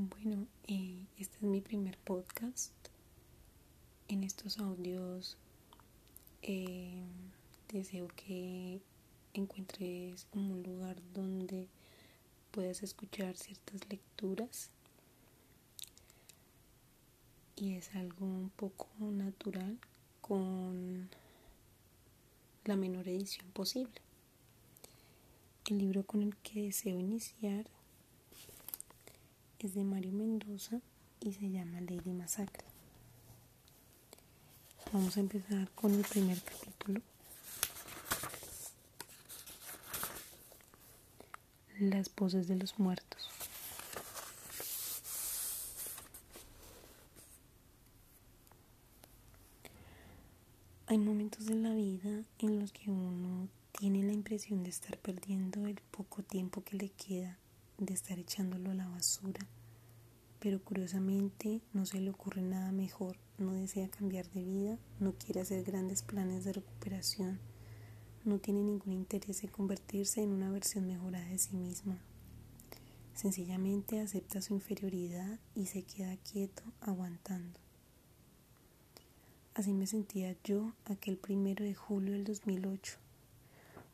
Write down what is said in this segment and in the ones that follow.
Bueno, eh, este es mi primer podcast. En estos audios eh, deseo que encuentres un lugar donde puedas escuchar ciertas lecturas y es algo un poco natural con la menor edición posible. El libro con el que deseo iniciar es de Mario Mendoza y se llama Lady Masacre. Vamos a empezar con el primer capítulo. Las voces de los muertos. Hay momentos de la vida en los que uno tiene la impresión de estar perdiendo el poco tiempo que le queda de estar echándolo a la basura, pero curiosamente no se le ocurre nada mejor, no desea cambiar de vida, no quiere hacer grandes planes de recuperación, no tiene ningún interés en convertirse en una versión mejorada de sí misma. Sencillamente acepta su inferioridad y se queda quieto aguantando. Así me sentía yo aquel primero de julio del 2008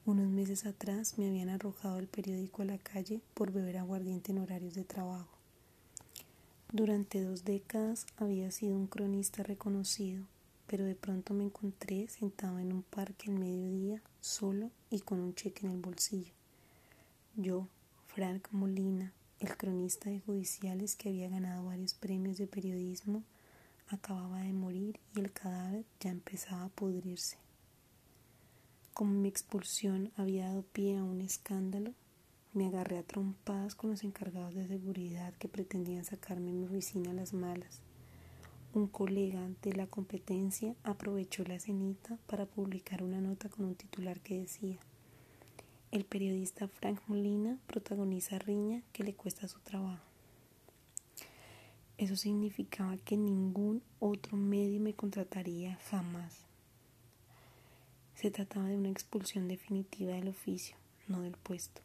unos meses atrás me habían arrojado el periódico a la calle por beber aguardiente en horarios de trabajo. Durante dos décadas había sido un cronista reconocido, pero de pronto me encontré sentado en un parque al mediodía, solo y con un cheque en el bolsillo. Yo, Frank Molina, el cronista de judiciales que había ganado varios premios de periodismo, acababa de morir y el cadáver ya empezaba a pudrirse. Como mi expulsión había dado pie a un escándalo, me agarré a trompadas con los encargados de seguridad que pretendían sacarme en mi oficina a las malas. Un colega de la competencia aprovechó la cenita para publicar una nota con un titular que decía El periodista Frank Molina protagoniza riña que le cuesta su trabajo. Eso significaba que ningún otro medio me contrataría jamás. Se trataba de una expulsión definitiva del oficio, no del puesto.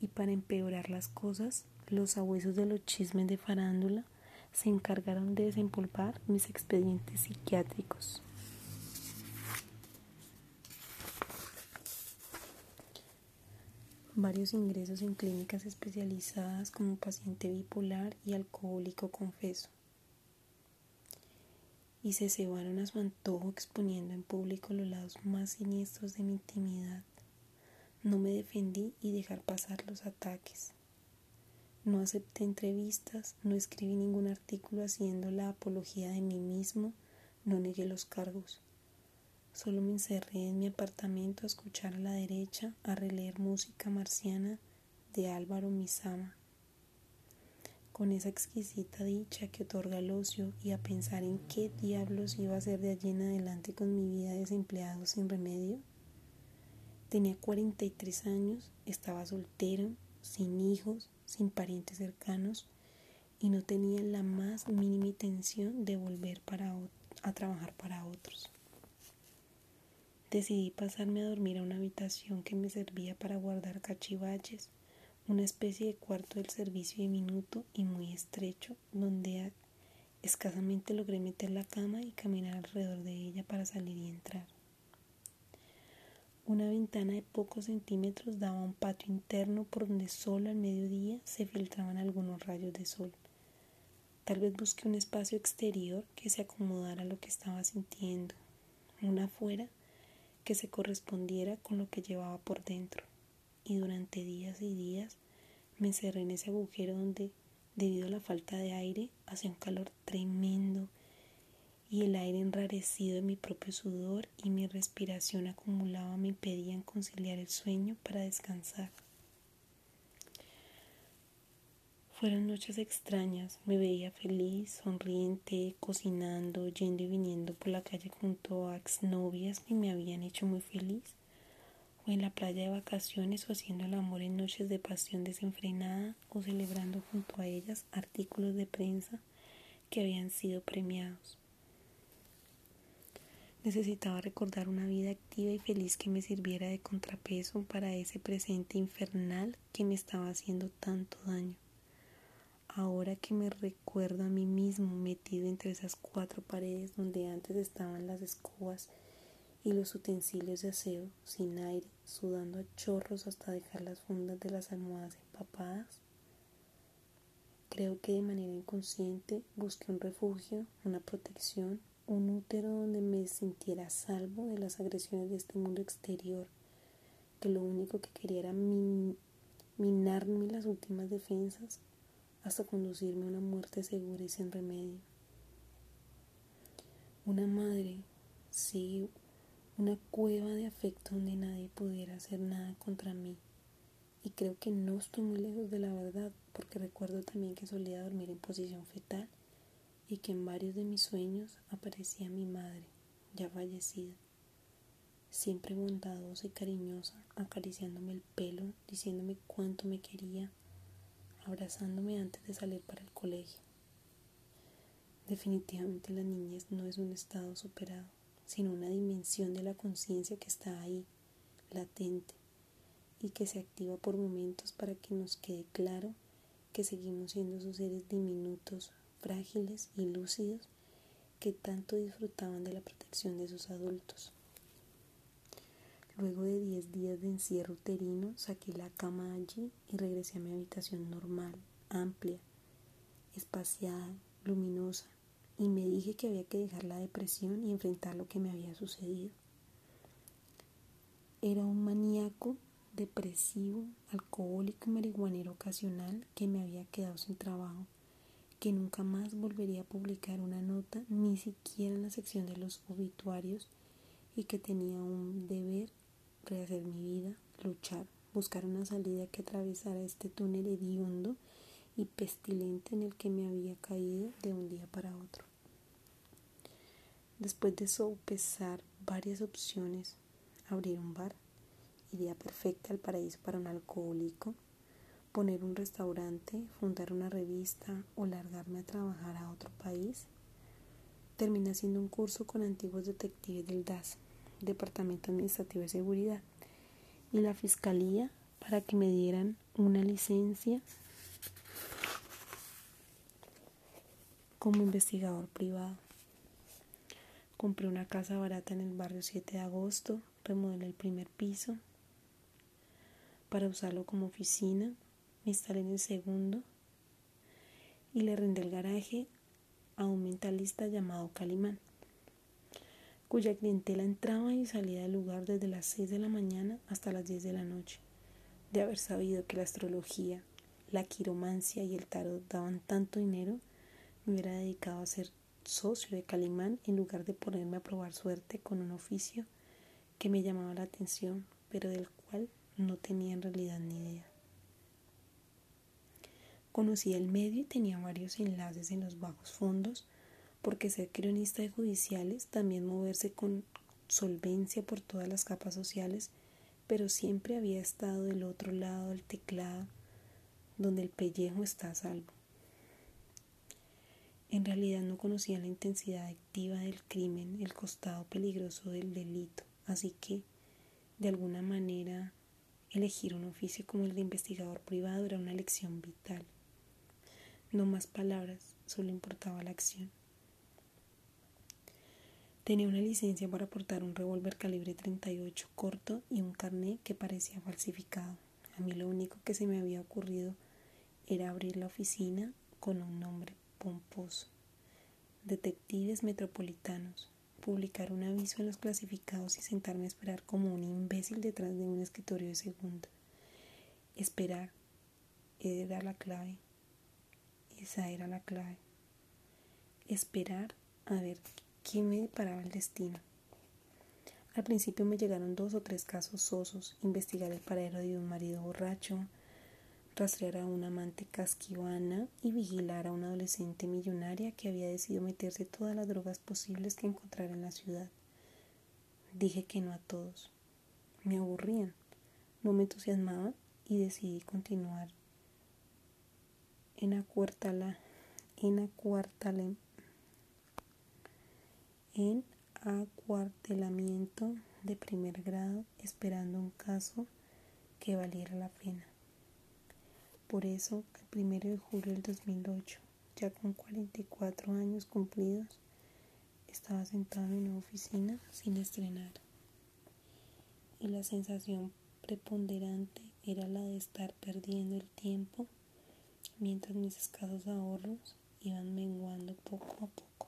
Y para empeorar las cosas, los abuesos de los chismes de farándula se encargaron de desempolvar mis expedientes psiquiátricos. Varios ingresos en clínicas especializadas como paciente bipolar y alcohólico confeso y se cebaron a su antojo exponiendo en público los lados más siniestros de mi intimidad. No me defendí y dejar pasar los ataques. No acepté entrevistas, no escribí ningún artículo haciendo la apología de mí mismo, no negué los cargos. Solo me encerré en mi apartamento a escuchar a la derecha, a releer música marciana de Álvaro Misama con esa exquisita dicha que otorga el ocio y a pensar en qué diablos iba a hacer de allí en adelante con mi vida desempleado sin remedio. Tenía 43 años, estaba soltero, sin hijos, sin parientes cercanos y no tenía la más mínima intención de volver para a trabajar para otros. Decidí pasarme a dormir a una habitación que me servía para guardar cachivaches una especie de cuarto del servicio diminuto y muy estrecho, donde escasamente logré meter la cama y caminar alrededor de ella para salir y entrar. Una ventana de pocos centímetros daba a un patio interno por donde solo al mediodía se filtraban algunos rayos de sol. Tal vez busqué un espacio exterior que se acomodara a lo que estaba sintiendo, una afuera que se correspondiera con lo que llevaba por dentro y durante días y días me encerré en ese agujero donde, debido a la falta de aire, hacía un calor tremendo y el aire enrarecido de mi propio sudor y mi respiración acumulada me impedían conciliar el sueño para descansar. Fueron noches extrañas, me veía feliz, sonriente, cocinando, yendo y viniendo por la calle junto a exnovias que me habían hecho muy feliz o en la playa de vacaciones o haciendo el amor en noches de pasión desenfrenada o celebrando junto a ellas artículos de prensa que habían sido premiados. Necesitaba recordar una vida activa y feliz que me sirviera de contrapeso para ese presente infernal que me estaba haciendo tanto daño. ahora que me recuerdo a mí mismo metido entre esas cuatro paredes donde antes estaban las escobas y los utensilios de aseo, sin aire, sudando a chorros hasta dejar las fundas de las almohadas empapadas, creo que de manera inconsciente busqué un refugio, una protección, un útero donde me sintiera salvo de las agresiones de este mundo exterior, que lo único que quería era minarme las últimas defensas hasta conducirme a una muerte segura y sin remedio. Una madre, sí, una cueva de afecto donde nadie pudiera hacer nada contra mí. Y creo que no estoy muy lejos de la verdad, porque recuerdo también que solía dormir en posición fetal y que en varios de mis sueños aparecía mi madre, ya fallecida, siempre bondadosa y cariñosa, acariciándome el pelo, diciéndome cuánto me quería abrazándome antes de salir para el colegio. Definitivamente la niñez no es un estado superado, sino una dimensión de la conciencia que está ahí, latente, y que se activa por momentos para que nos quede claro que seguimos siendo esos seres diminutos, frágiles y lúcidos que tanto disfrutaban de la protección de sus adultos. Luego de 10 días de encierro uterino, saqué la cama allí y regresé a mi habitación normal, amplia, espaciada, luminosa, y me dije que había que dejar la depresión y enfrentar lo que me había sucedido. Era un maníaco, depresivo, alcohólico y marihuanero ocasional que me había quedado sin trabajo, que nunca más volvería a publicar una nota, ni siquiera en la sección de los obituarios, y que tenía un deber rehacer mi vida, luchar, buscar una salida que atravesara este túnel hediondo y pestilente en el que me había caído de un día para otro. Después de sopesar varias opciones, abrir un bar, idea perfecta al paraíso para un alcohólico, poner un restaurante, fundar una revista o largarme a trabajar a otro país, terminé haciendo un curso con antiguos detectives del DAS Departamento Administrativo de Seguridad y la Fiscalía para que me dieran una licencia como investigador privado. Compré una casa barata en el barrio 7 de agosto, remodelé el primer piso para usarlo como oficina, me instalé en el segundo y le rendí el garaje a un mentalista llamado Calimán cuya clientela entraba y salía del lugar desde las 6 de la mañana hasta las 10 de la noche. De haber sabido que la astrología, la quiromancia y el tarot daban tanto dinero, me hubiera dedicado a ser socio de Calimán en lugar de ponerme a probar suerte con un oficio que me llamaba la atención, pero del cual no tenía en realidad ni idea. Conocía el medio y tenía varios enlaces en los bajos fondos porque ser cronista de judiciales, también moverse con solvencia por todas las capas sociales, pero siempre había estado del otro lado del teclado, donde el pellejo está a salvo. En realidad no conocía la intensidad activa del crimen, el costado peligroso del delito, así que, de alguna manera, elegir un oficio como el de investigador privado era una lección vital. No más palabras, solo importaba la acción. Tenía una licencia para portar un revólver calibre 38 corto y un carné que parecía falsificado. A mí lo único que se me había ocurrido era abrir la oficina con un nombre pomposo. Detectives Metropolitanos. Publicar un aviso en los clasificados y sentarme a esperar como un imbécil detrás de un escritorio de segunda. Esperar era la clave. Esa era la clave. Esperar a ver ¿Qué me deparaba el destino? Al principio me llegaron dos o tres casos sosos, investigar el paradero de un marido borracho, rastrear a una amante casquivana y vigilar a una adolescente millonaria que había decidido meterse todas las drogas posibles que encontrara en la ciudad. Dije que no a todos. Me aburrían, no me entusiasmaban y decidí continuar en acuartala, en en acuartelamiento de primer grado esperando un caso que valiera la pena. Por eso, el primero de julio del 2008, ya con 44 años cumplidos, estaba sentado en una oficina sin estrenar. Y la sensación preponderante era la de estar perdiendo el tiempo mientras mis escasos ahorros iban menguando poco a poco.